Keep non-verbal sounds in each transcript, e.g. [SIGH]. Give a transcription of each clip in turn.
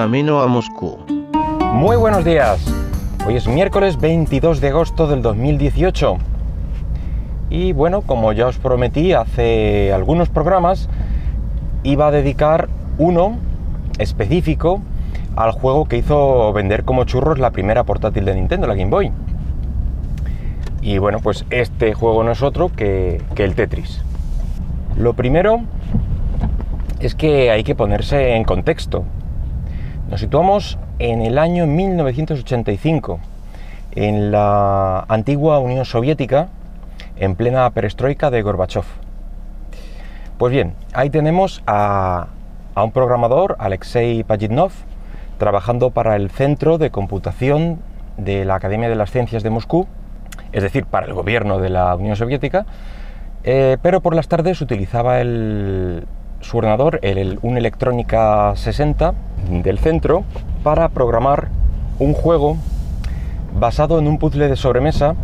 camino a Moscú. Muy buenos días. Hoy es miércoles 22 de agosto del 2018. Y bueno, como ya os prometí hace algunos programas, iba a dedicar uno específico al juego que hizo vender como churros la primera portátil de Nintendo, la Game Boy. Y bueno, pues este juego no es otro que, que el Tetris. Lo primero es que hay que ponerse en contexto. Nos situamos en el año 1985, en la antigua Unión Soviética, en plena perestroika de Gorbachev. Pues bien, ahí tenemos a, un programador, Alexei Pajitnov, trabajando para el Centro de Computación de la Academia de las Ciencias de Moscú, es decir, para el gobierno de la Unión Soviética, eh, pero por las tardes utilizaba el, su ordenador, un Electrónica 60 del centro, para programar un juego basado en un puzzle de sobremesa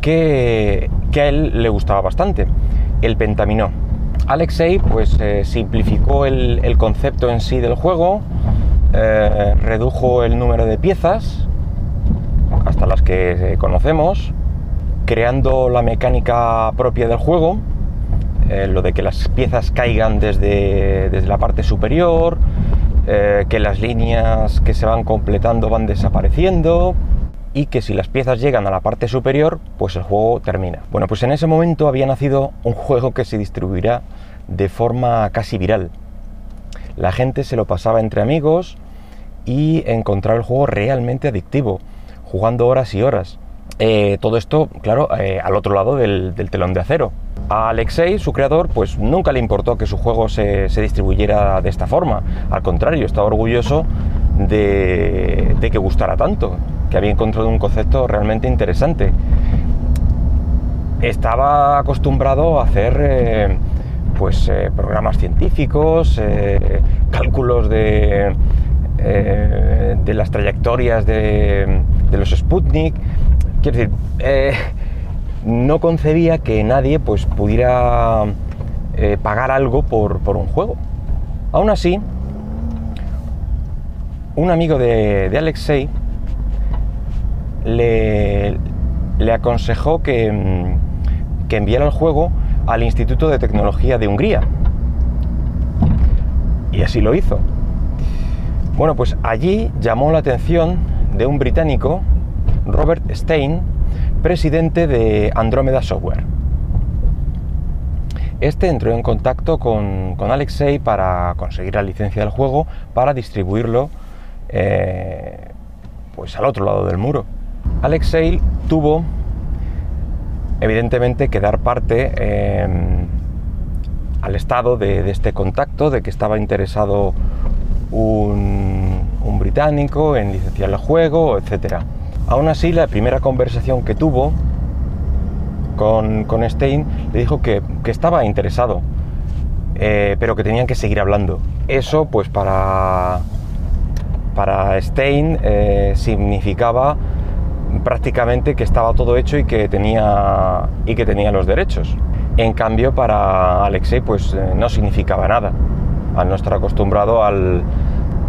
que, que a él le gustaba bastante, el Pentaminó. Alexei pues eh, simplificó el, el, concepto en sí del juego, eh, redujo el número de piezas hasta las que conocemos, creando la mecánica propia del juego, eh, lo de que las piezas caigan desde, desde la parte superior, eh, que las líneas que se van completando van desapareciendo y que si las piezas llegan a la parte superior, pues el juego termina. Bueno, pues en ese momento había nacido un juego que se distribuirá de forma casi viral. La gente se lo pasaba entre amigos y encontraba el juego realmente adictivo, jugando horas y horas. Eh, todo esto, claro, eh, al otro lado del, telón de acero. A Alexei, su creador, pues nunca le importó que su juego se, distribuyera de esta forma. Al contrario, estaba orgulloso de, que gustara tanto, que había encontrado un concepto realmente interesante. Estaba acostumbrado a hacer eh, pues programas científicos, cálculos de, de las trayectorias de, de los Sputnik, Quiero decir, eh, no concebía que nadie pues, pudiera eh, pagar algo por, por, un juego. Aún así, un amigo de, de Alexei le, le aconsejó que, que enviara el juego al Instituto de Tecnología de Hungría. Y así lo hizo. Bueno, pues allí llamó la atención de un británico Robert Stein, presidente de Andromeda Software. Este entró en contacto con, Alexei para conseguir la licencia del juego para distribuirlo eh, pues al otro lado del muro. Alexei tuvo evidentemente que dar parte eh, al estado de, de, este contacto, de que estaba interesado un, un británico en licenciar el juego, etcétera. Aún así, la primera conversación que tuvo con, con Stein le dijo que, que estaba interesado, eh, pero que tenían que seguir hablando. Eso, pues para, para Stein eh, significaba prácticamente que estaba todo hecho y que tenía, y que tenía los derechos. En cambio, para Alexei, pues eh, no significaba nada, al no estar acostumbrado al,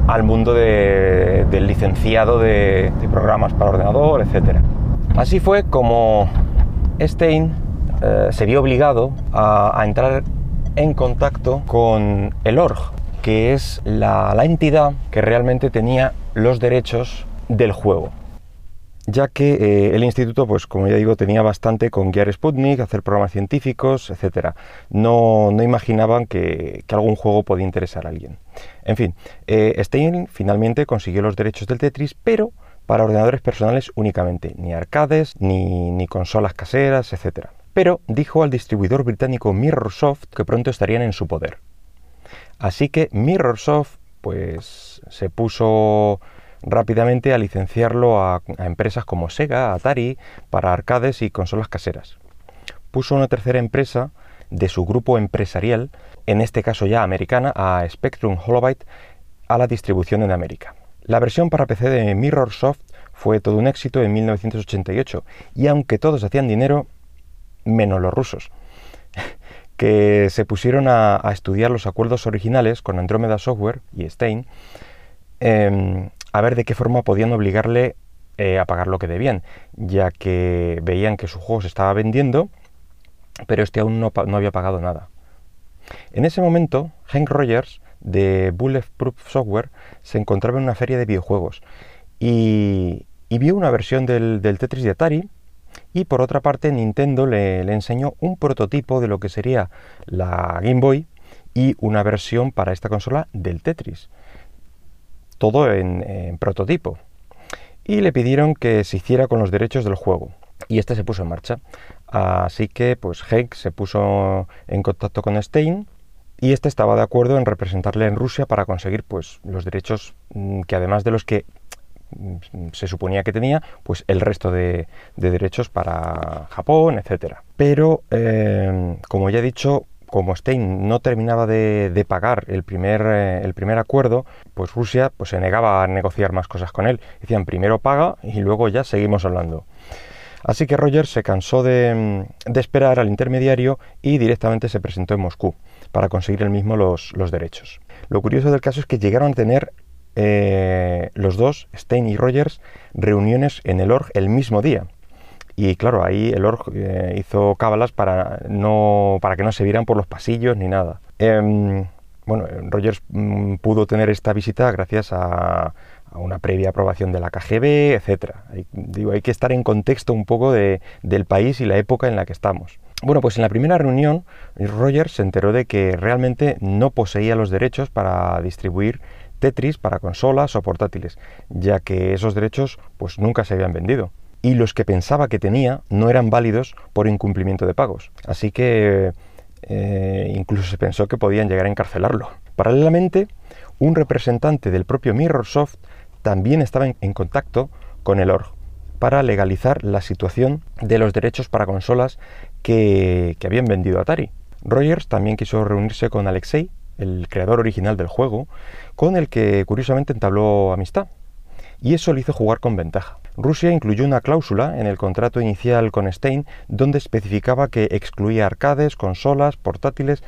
al mundo de, del licenciado de, programas para ordenador, etc. Así fue como Stein eh, se vio obligado a, entrar en contacto con el ORG, que es la entidad que realmente tenía los derechos del juego ya que eh, el instituto, pues como ya digo, tenía bastante con guiar Sputnik, hacer programas científicos, etc. No, no imaginaban que, algún juego podía interesar a alguien. En fin, eh, Stein finalmente consiguió los derechos del Tetris, pero para ordenadores personales únicamente, ni arcades, ni, ni consolas caseras, etc. Pero dijo al distribuidor británico Mirrorsoft que pronto estarían en su poder. Así que Mirrorsoft, pues se puso rápidamente a licenciarlo a, empresas como Sega, Atari, para arcades y consolas caseras. Puso una tercera empresa de su grupo empresarial, en este caso ya americana, a Spectrum Holobyte, a la distribución en América. La versión para PC de Mirrorsoft fue todo un éxito en 1988, y aunque todos hacían dinero, menos los rusos, [LAUGHS] que se pusieron a, a estudiar los acuerdos originales con Andromeda Software y Stein, em, a ver de qué forma podían obligarle eh, a pagar lo que debían, ya que veían que su juego se estaba vendiendo, pero este aún no, había pagado nada. En ese momento, Hank Rogers de Bulletproof Software se encontraba en una feria de videojuegos y, vio una versión del, Tetris de Atari y por otra parte Nintendo le, enseñó un prototipo de lo que sería la Game Boy y una versión para esta consola del Tetris. Todo en, prototipo. Y le pidieron que se hiciera con los derechos del juego. Y este se puso en marcha. Así que pues Hank se puso en contacto con Stein y este estaba de acuerdo en representarle en Rusia para conseguir pues los derechos mm, que además de los que mm, se suponía que tenía, pues el resto de, derechos para Japón, etcétera. Pero, em, como ya he dicho, como Stein no terminaba de, pagar el primer, eh, el primer acuerdo, pues Rusia pues, se negaba a negociar más cosas con él. Decían, primero paga y luego ya seguimos hablando. Así que Rogers se cansó de, esperar al intermediario y directamente se presentó en Moscú para conseguir el mismo los, derechos. Lo curioso del caso es que llegaron a tener eh, los dos, Stein y Rogers, reuniones en el ORG el mismo día. Y claro, ahí el ORG eh, hizo cábalas para, no, para que no se vieran por los pasillos ni nada. Em, bueno, Rogers mm, pudo tener esta visita gracias a, a una previa aprobación de la KGB, etc. Hay, digo, hay que estar en contexto un poco de, del país y la época en la que estamos. Bueno, pues en la primera reunión, Rogers se enteró de que realmente no poseía los derechos para distribuir Tetris para consolas o portátiles, ya que esos derechos pues nunca se habían vendido. Y los que pensaba que tenía no eran válidos por incumplimiento de pagos. Así que eh, incluso se pensó que podían llegar a encarcelarlo. Paralelamente, un representante del propio Mirrorsoft también estaba en, contacto con el ORG para legalizar la situación de los derechos para consolas que, habían vendido Atari. Rogers también quiso reunirse con Alexei, el creador original del juego, con el que curiosamente entabló amistad. Y eso le hizo jugar con ventaja. Rusia incluyó una cláusula en el contrato inicial con Stein donde especificaba que excluía arcades, consolas, portátiles,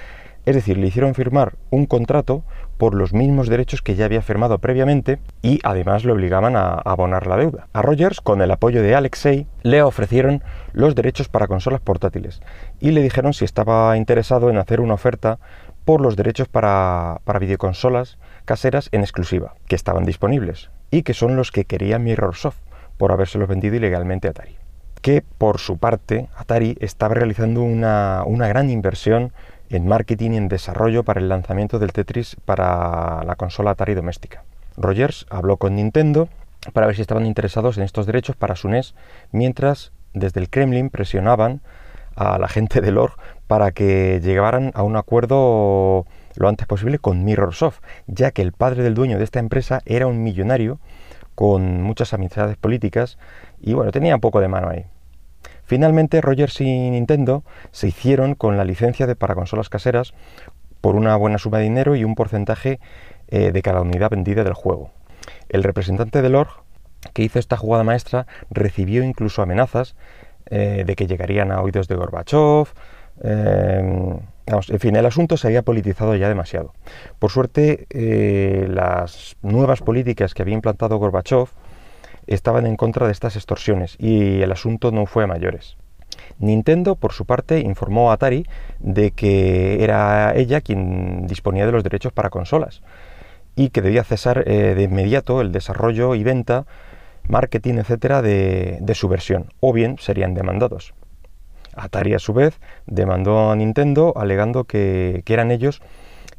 es decir, le hicieron firmar un contrato por los mismos derechos que ya había firmado previamente y además le obligaban a abonar la deuda. A Rogers, con el apoyo de Alexei, le ofrecieron los derechos para consolas portátiles y le dijeron si estaba interesado en hacer una oferta por los derechos para, para videoconsolas caseras en exclusiva, que estaban disponibles y que son los que quería Mirrorsoft por habérselos vendido ilegalmente a Atari. Que por su parte, Atari estaba realizando una, una gran inversión en marketing y en desarrollo para el lanzamiento del Tetris para la consola Atari doméstica. Rogers habló con Nintendo para ver si estaban interesados en estos derechos para su NES, mientras desde el Kremlin presionaban a la gente del ORG para que llegaran a un acuerdo lo antes posible con Mirrorsoft, ya que el padre del dueño de esta empresa era un millonario con muchas amistades políticas y bueno, tenía poco de mano ahí. Finalmente, Rogers y Nintendo se hicieron con la licencia de para consolas caseras por una buena suma de dinero y un porcentaje eh, de cada unidad vendida del juego. El representante del ORG que hizo esta jugada maestra recibió incluso amenazas eh, de que llegarían a oídos de Gorbachev. Eh, en fin, el asunto se había politizado ya demasiado. Por suerte, las nuevas políticas que había implantado Gorbachev estaban en contra de estas extorsiones y el asunto no fue a mayores. Nintendo, por su parte, informó a Atari de que era ella quien disponía de los derechos para consolas y que debía cesar eh, de inmediato el desarrollo y venta, marketing, etcétera, de, su versión, o bien serían demandados. Atari, a su vez, demandó a Nintendo alegando que eran ellos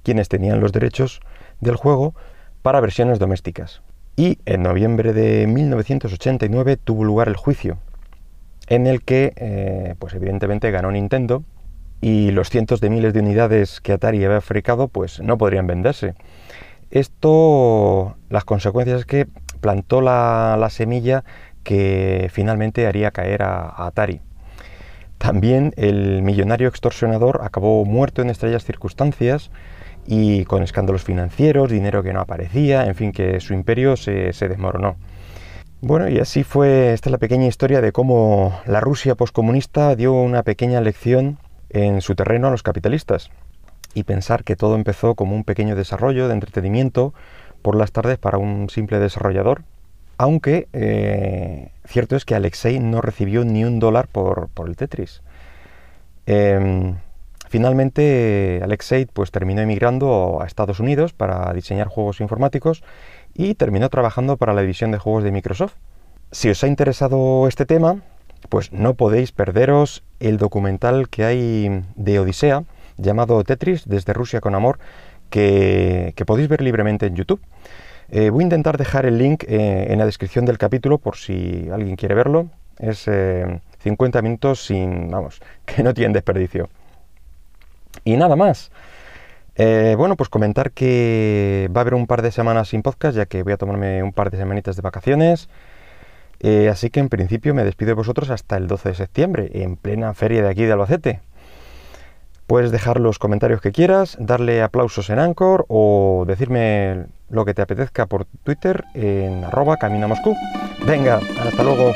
quienes tenían los derechos del juego para versiones domésticas y en noviembre de 1989 tuvo lugar el juicio en el que, eh, pues evidentemente ganó Nintendo y los cientos de miles de unidades que Atari había fabricado pues no podrían venderse. Esto, las consecuencias es que plantó la, semilla que finalmente haría caer a Atari. También el millonario extorsionador acabó muerto en estrellas circunstancias y con escándalos financieros, dinero que no aparecía, en fin, que su imperio se, desmoronó. Bueno, y así fue, esta es la pequeña historia de cómo la Rusia poscomunista dio una pequeña lección en su terreno a los capitalistas. Y pensar que todo empezó como un pequeño desarrollo de entretenimiento por las tardes para un simple desarrollador, aunque eh, cierto es que Alexei no recibió ni un dólar por, el Tetris. Em, finalmente Alexei pues, terminó emigrando a Estados Unidos para diseñar juegos informáticos y terminó trabajando para la división de juegos de Microsoft. Si os ha interesado este tema, pues no podéis perderos el documental que hay de Odisea llamado Tetris desde Rusia con Amor que, podéis ver libremente en YouTube. Eh, voy a intentar dejar el link eh, en la descripción del capítulo por si alguien quiere verlo. Es 50 eh, minutos sin, vamos, [LAUGHS] que no tienen desperdicio. Y nada más. bueno, pues comentar que va a haber un par de semanas sin podcast, ya que voy a tomarme un par de semanitas de vacaciones. así que en principio me despido de vosotros hasta el 12 de septiembre, en plena feria de aquí de Albacete. Puedes dejar los comentarios que quieras, darle aplausos en Anchor o decirme lo que te apetezca por Twitter en arroba camino Moscú. Venga, hasta luego.